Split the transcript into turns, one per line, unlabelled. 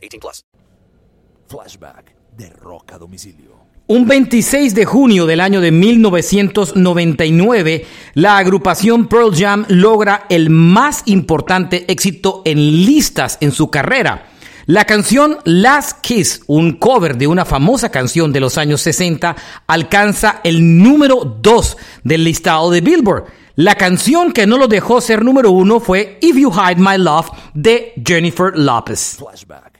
18 plus.
Flashback de Domicilio.
Un 26 de junio del año de 1999, la agrupación Pearl Jam logra el más importante éxito en listas en su carrera. La canción Last Kiss, un cover de una famosa canción de los años 60, alcanza el número 2 del listado de Billboard. La canción que no lo dejó ser número uno fue If You Hide My Love de Jennifer Lopez.
Flashback